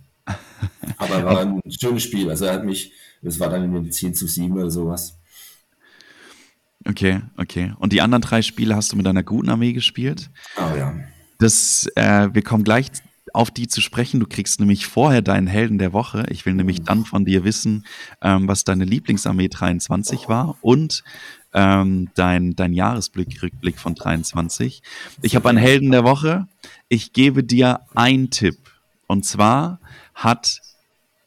Aber war ein schönes Spiel. Also er hat mich, es war dann in den 10 zu 7 oder sowas. Okay, okay. Und die anderen drei Spiele hast du mit einer guten Armee gespielt? Aber ja. Das, äh, wir kommen gleich auf die zu sprechen. Du kriegst nämlich vorher deinen Helden der Woche. Ich will nämlich dann von dir wissen, ähm, was deine Lieblingsarmee 23 war und ähm, dein, dein Jahresblick, Rückblick von 23. Ich habe einen Helden der Woche. Ich gebe dir einen Tipp. Und zwar hat,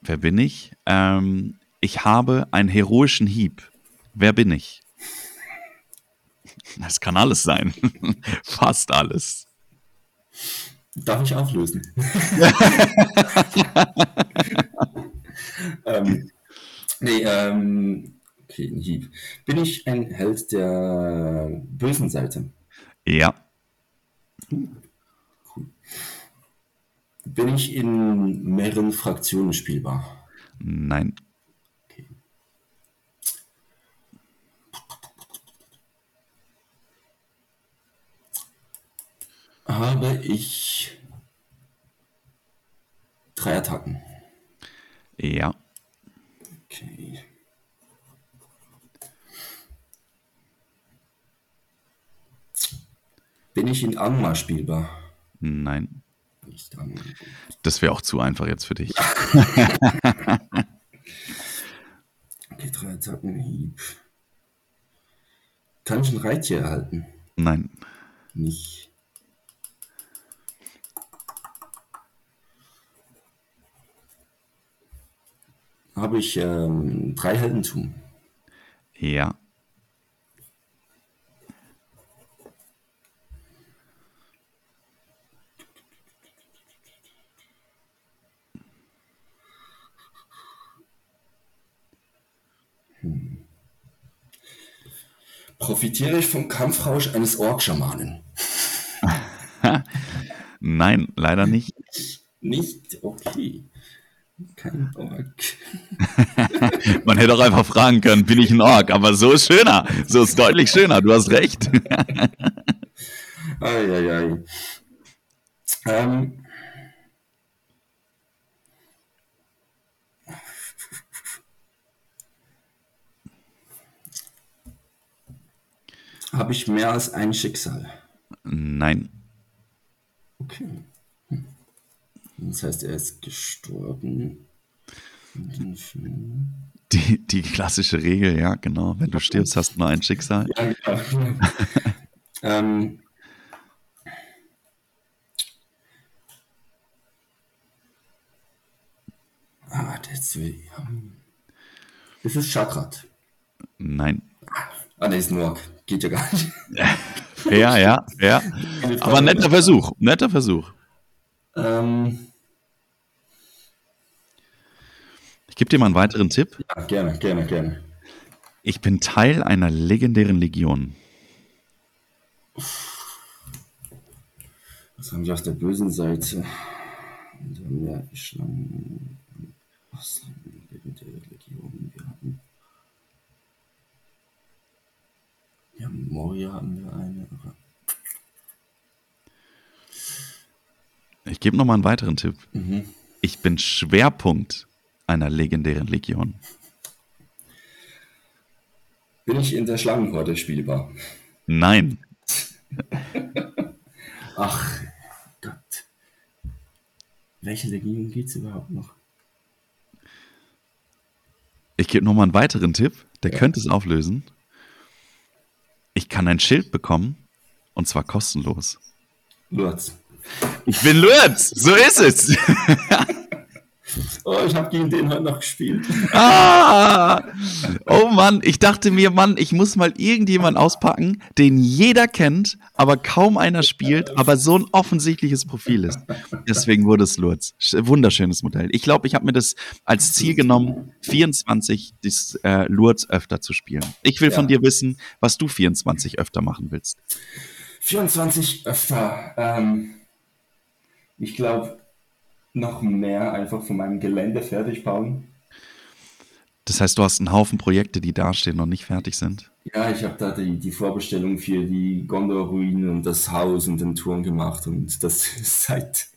wer bin ich? Ähm, ich habe einen heroischen Hieb. Wer bin ich? Das kann alles sein. Fast alles. Darf ich auflösen? ähm, nee, ähm, okay, ein Hieb. Bin ich ein Held der bösen Seite? Ja. Bin ich in mehreren Fraktionen spielbar? Nein. Habe ich drei Attacken? Ja. Okay. Bin ich in Angmar spielbar? Nein. Das wäre auch zu einfach jetzt für dich. Okay, drei Attacken, Hieb. Kann ich ein Reittier erhalten? Nein. Nicht. Habe ich ähm, drei Heldentum? Ja. Profitiere ich vom Kampfrausch eines Orkschamanen? Nein, leider nicht. Nicht? Okay. Kein Ork. Man hätte auch einfach fragen können, bin ich ein Ork? Aber so ist schöner. So ist deutlich schöner. Du hast recht. Eieiei. Ähm, Habe ich mehr als ein Schicksal? Nein. Okay. Hm. Das heißt, er ist gestorben. Die, die klassische Regel, ja, genau. Wenn du stirbst, hast du nur ein Schicksal. Ja, genau. ähm, ah, das. Ist es Chakrat? Nein. Ah, ne, ist nur. Geht ja gar nicht. Ja, ja, ja. Aber netter Versuch, netter Versuch. Ähm, ich gebe dir mal einen weiteren Tipp. Ja, gerne, gerne, gerne. Ich bin Teil einer legendären Legion. Was haben wir auf der bösen Seite? Da haben wir Schlangen. Was legendäre Legion? Wir haben. Ja, Moria haben wir eine. Ich gebe noch mal einen weiteren Tipp. Mhm. Ich bin Schwerpunkt einer legendären Legion. Bin ich in der Schlangenhorde spielbar? Nein. Ach Gott. Welche Legion geht es überhaupt noch? Ich gebe noch mal einen weiteren Tipp, der ja. könnte es auflösen. Ich kann ein Schild bekommen und zwar kostenlos. Lurz. Ich bin Lurz, so ist es. Oh, ich habe gegen den heute noch gespielt. Ah! Oh Mann, ich dachte mir, Mann, ich muss mal irgendjemanden auspacken, den jeder kennt, aber kaum einer spielt, aber so ein offensichtliches Profil ist. Deswegen wurde es Lurz. Wunderschönes Modell. Ich glaube, ich habe mir das als Ziel genommen, 24 das, äh, Lurz öfter zu spielen. Ich will ja. von dir wissen, was du 24 öfter machen willst. 24 öfter. Ähm, ich glaube, noch mehr einfach von meinem Gelände fertig bauen. Das heißt, du hast einen Haufen Projekte, die dastehen und nicht fertig sind? Ja, ich habe da die, die Vorbestellung für die Gondor-Ruinen und das Haus und den Turm gemacht und das ist seit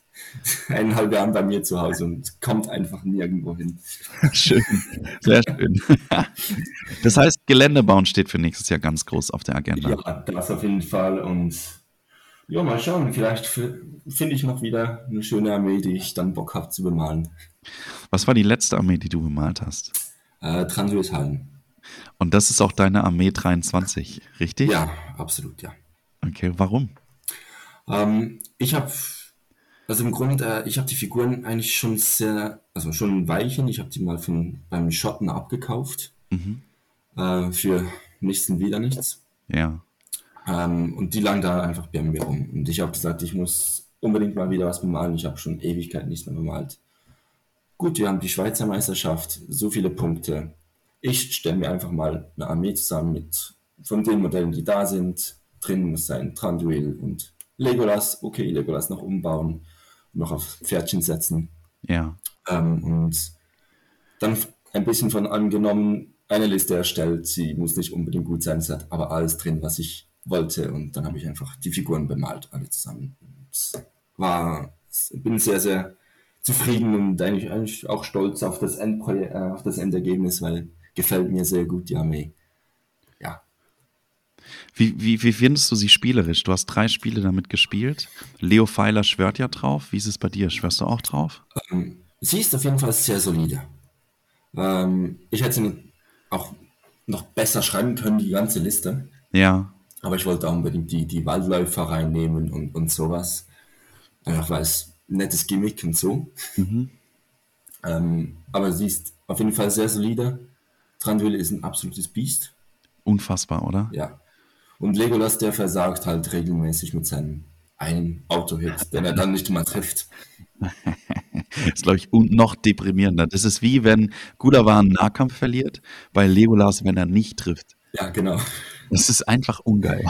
eineinhalb Jahren bei mir zu Hause und kommt einfach nirgendwo hin. Schön, sehr schön. Das heißt, Gelände bauen steht für nächstes Jahr ganz groß auf der Agenda. Ja, das auf jeden Fall und ja, mal schauen. Vielleicht finde ich noch wieder eine schöne Armee, die ich dann Bock habe zu bemalen. Was war die letzte Armee, die du bemalt hast? Äh, Transversalen. Und das ist auch deine Armee 23, richtig? Ja, absolut, ja. Okay, warum? Ähm, ich habe, also im Grunde, äh, ich habe die Figuren eigentlich schon sehr, also schon ein Weilchen. Ich habe die mal von, beim Schotten abgekauft. Mhm. Äh, für nichts und wieder nichts. Ja. Ähm, und die lagen da einfach bei mir rum. Und ich habe gesagt, ich muss unbedingt mal wieder was bemalen. Ich habe schon Ewigkeit nichts mehr bemalt. Gut, wir haben die Schweizer Meisterschaft, so viele Punkte. Ich stelle mir einfach mal eine Armee zusammen mit von den Modellen, die da sind. Drin muss sein Tranduil und Legolas. Okay, Legolas noch umbauen, noch auf Pferdchen setzen. Ja. Ähm, und dann ein bisschen von angenommen, eine Liste erstellt. Sie muss nicht unbedingt gut sein, es hat aber alles drin, was ich wollte. Und dann habe ich einfach die Figuren bemalt, alle zusammen. Und war, bin sehr, sehr zufrieden und eigentlich, eigentlich auch stolz auf das, Endprojekt, äh, auf das Endergebnis, weil gefällt mir sehr gut die Armee. Ja. Wie, wie, wie findest du sie spielerisch? Du hast drei Spiele damit gespielt. Leo Pfeiler schwört ja drauf. Wie ist es bei dir? Schwörst du auch drauf? Ähm, sie ist auf jeden Fall sehr solide. Ähm, ich hätte sie auch noch besser schreiben können, die ganze Liste. Ja. Aber ich wollte auch unbedingt die, die Waldläufer reinnehmen und, und sowas. Einfach weil es nettes Gimmick und so. Mhm. Ähm, aber sie ist auf jeden Fall sehr solide. Tranduil ist ein absolutes Biest. Unfassbar, oder? Ja. Und Legolas, der versagt halt regelmäßig mit seinem einen Auto-Hit, den er dann nicht mal trifft. das ist, glaube ich, noch deprimierender. Das ist wie wenn Gudava einen Nahkampf verliert, bei Legolas, wenn er nicht trifft. Ja, genau. Das ist einfach ungeil.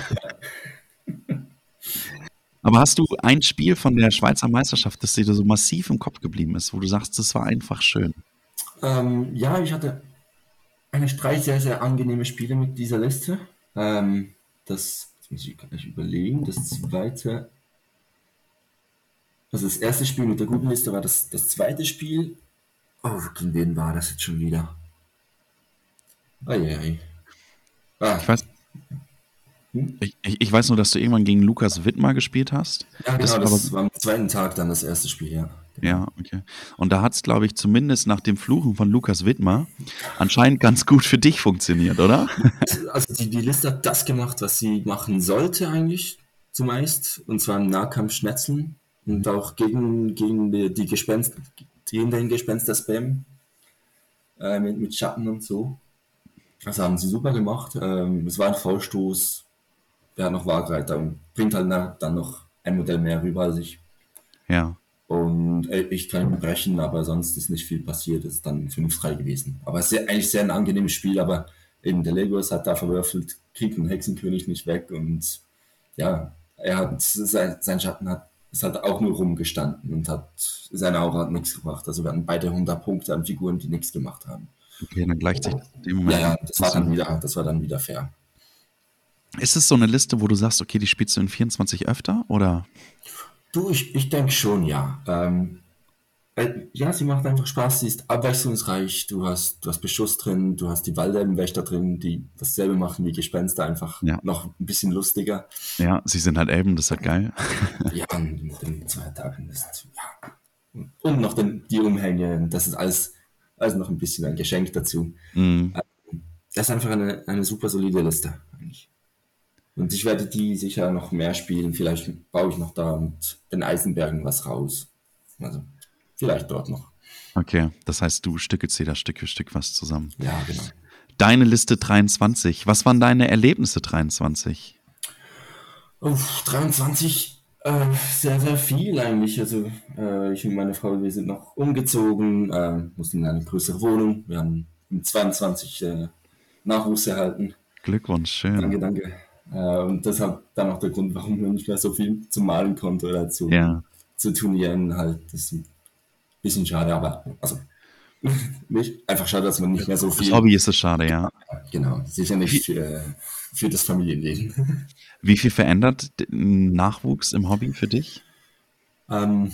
Aber hast du ein Spiel von der Schweizer Meisterschaft, das dir so massiv im Kopf geblieben ist, wo du sagst, das war einfach schön? Ähm, ja, ich hatte eine drei sehr, sehr angenehme Spiele mit dieser Liste. Ähm, das jetzt muss ich gleich überlegen. Das zweite, also das erste Spiel mit der guten Liste war das, das zweite Spiel. Oh, gegen wen war das jetzt schon wieder? Eieiei. Ah. Ich, weiß, hm? ich, ich, weiß nur, dass du irgendwann gegen Lukas Wittmer gespielt hast. Ja, genau, das, das war am zweiten Tag dann das erste Spiel, ja. Ja, okay. Und da hat es, glaube ich, zumindest nach dem Fluchen von Lukas Wittmer anscheinend ganz gut für dich funktioniert, oder? Also die, die Liste hat das gemacht, was sie machen sollte eigentlich zumeist, und zwar im Nahkampf schnetzeln und auch gegen, gegen die, die Gespenster, gegen den Gespenster-Spam äh, mit, mit Schatten und so. Das haben sie super gemacht. Ähm, es war ein Vollstoß, hat noch Waagreiter und bringt halt dann noch ein Modell mehr rüber als ich. Ja. Und äh, ich kann ihn brechen, aber sonst ist nicht viel passiert. Es ist dann 5-3 gewesen. Aber es ist eigentlich sehr ein angenehmes Spiel, aber eben der Legos hat da verwürfelt, kriegt den Hexenkönig nicht weg und ja, er hat sein, sein Schatten hat ist halt auch nur rumgestanden und hat seine Aura hat nichts gebracht. Also wir hatten beide 100 Punkte an Figuren, die nichts gemacht haben. Okay, dann gleicht sich das in dem Moment. Ja, ja, das war dann wieder, das war dann wieder fair. Ist es so eine Liste, wo du sagst, okay, die spielst du in 24 öfter oder? Du, ich, ich denke schon, ja. Ähm, äh, ja, sie macht einfach Spaß, sie ist abwechslungsreich, du hast, du hast Beschuss drin, du hast die Waldelbenwächter drin, die dasselbe machen wie Gespenster, einfach ja. noch ein bisschen lustiger. Ja, sie sind halt Elben, das ist halt geil. ja, in den zwei Tagen ist, ja. Und noch den, die Umhänge, das ist alles, alles noch ein bisschen ein Geschenk dazu. Mhm. Das ist einfach eine, eine super solide Liste, eigentlich. Und ich werde die sicher noch mehr spielen. Vielleicht baue ich noch da mit den Eisenbergen was raus. Also vielleicht dort noch. Okay, das heißt, du stückelst dir da Stück für Stück was zusammen. Ja, genau. Deine Liste 23. Was waren deine Erlebnisse 23? Oh, 23, äh, sehr, sehr viel eigentlich. Also äh, ich und meine Frau, wir sind noch umgezogen, äh, mussten in eine größere Wohnung. Wir haben 22 äh, Nachwuchs erhalten. Glückwunsch, schön. Danke, danke. Äh, und deshalb dann auch der Grund, warum man nicht mehr so viel zu malen konnte oder zu, ja. zu Turnieren halt. Das ist ein bisschen schade, aber also nicht, einfach schade, dass man nicht mehr so viel. Das Hobby ist es schade, ja. Genau, sicher nicht für, für das Familienleben. Wie viel verändert Nachwuchs im Hobby für dich? Ähm,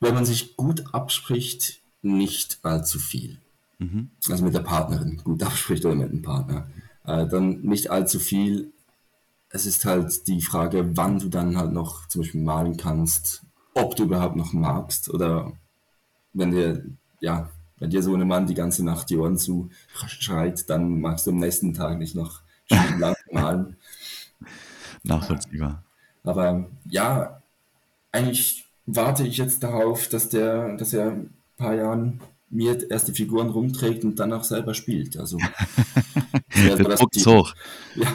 wenn man sich gut abspricht, nicht allzu viel. Mhm. Also mit der Partnerin gut abspricht oder mit dem Partner. Äh, dann nicht allzu viel, es ist halt die Frage, wann du dann halt noch zum Beispiel malen kannst, ob du überhaupt noch magst oder wenn dir, ja, wenn dir so ein Mann die ganze Nacht die Ohren zu schreit, dann magst du am nächsten Tag nicht noch lang malen. Nachvollziehbar. Aber ja, eigentlich warte ich jetzt darauf, dass der, dass er ein paar Jahren mir erst die Figuren rumträgt und dann auch selber spielt. Also der Druck hoch. Ja,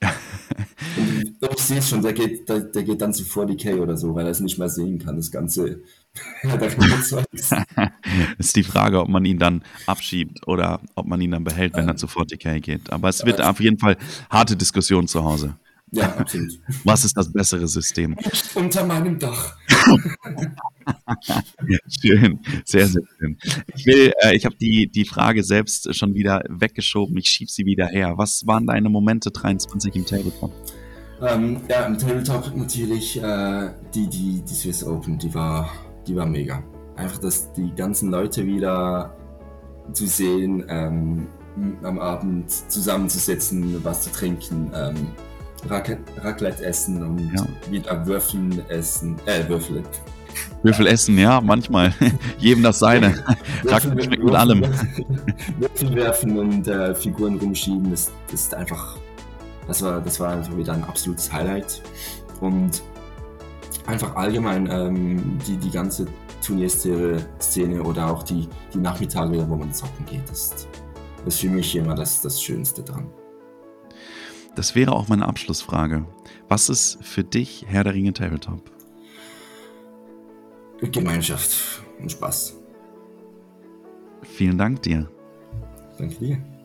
ich sehe es schon, der geht, der, der geht dann zu 40k oder so, weil er es nicht mehr sehen kann, das ganze ist die Frage, ob man ihn dann abschiebt oder ob man ihn dann behält, wenn er zu 40k geht. Aber es wird auf jeden Fall harte Diskussion zu Hause. Ja, absolut. Was ist das bessere System? Unter meinem Dach. schön, sehr, sehr schön. Ich will, äh, ich habe die, die Frage selbst schon wieder weggeschoben. Ich schiebe sie wieder her. Was waren deine Momente 23 im Tabletop? Ähm, ja, im Tabletop natürlich äh, die, die, die Swiss Open, die war, die war mega. Einfach, dass die ganzen Leute wieder zu sehen, ähm, am Abend zusammenzusetzen, was zu trinken. Ähm, Raclette essen und ja. wieder Würfeln essen, äh, Würfel. Würfel essen, ja, manchmal. Jedem das seine. Raclette schmeckt mit allem. Würfel werfen und äh, Figuren rumschieben, das, das ist einfach, das war, das war einfach wieder ein absolutes Highlight. Und einfach allgemein ähm, die, die ganze Turnierszene oder auch die, die Nachmittage, wo man zocken geht, das ist für mich immer das, das Schönste dran. Das wäre auch meine Abschlussfrage. Was ist für dich Herr der Ringe Tabletop? Gemeinschaft und Spaß. Vielen Dank dir. Danke dir.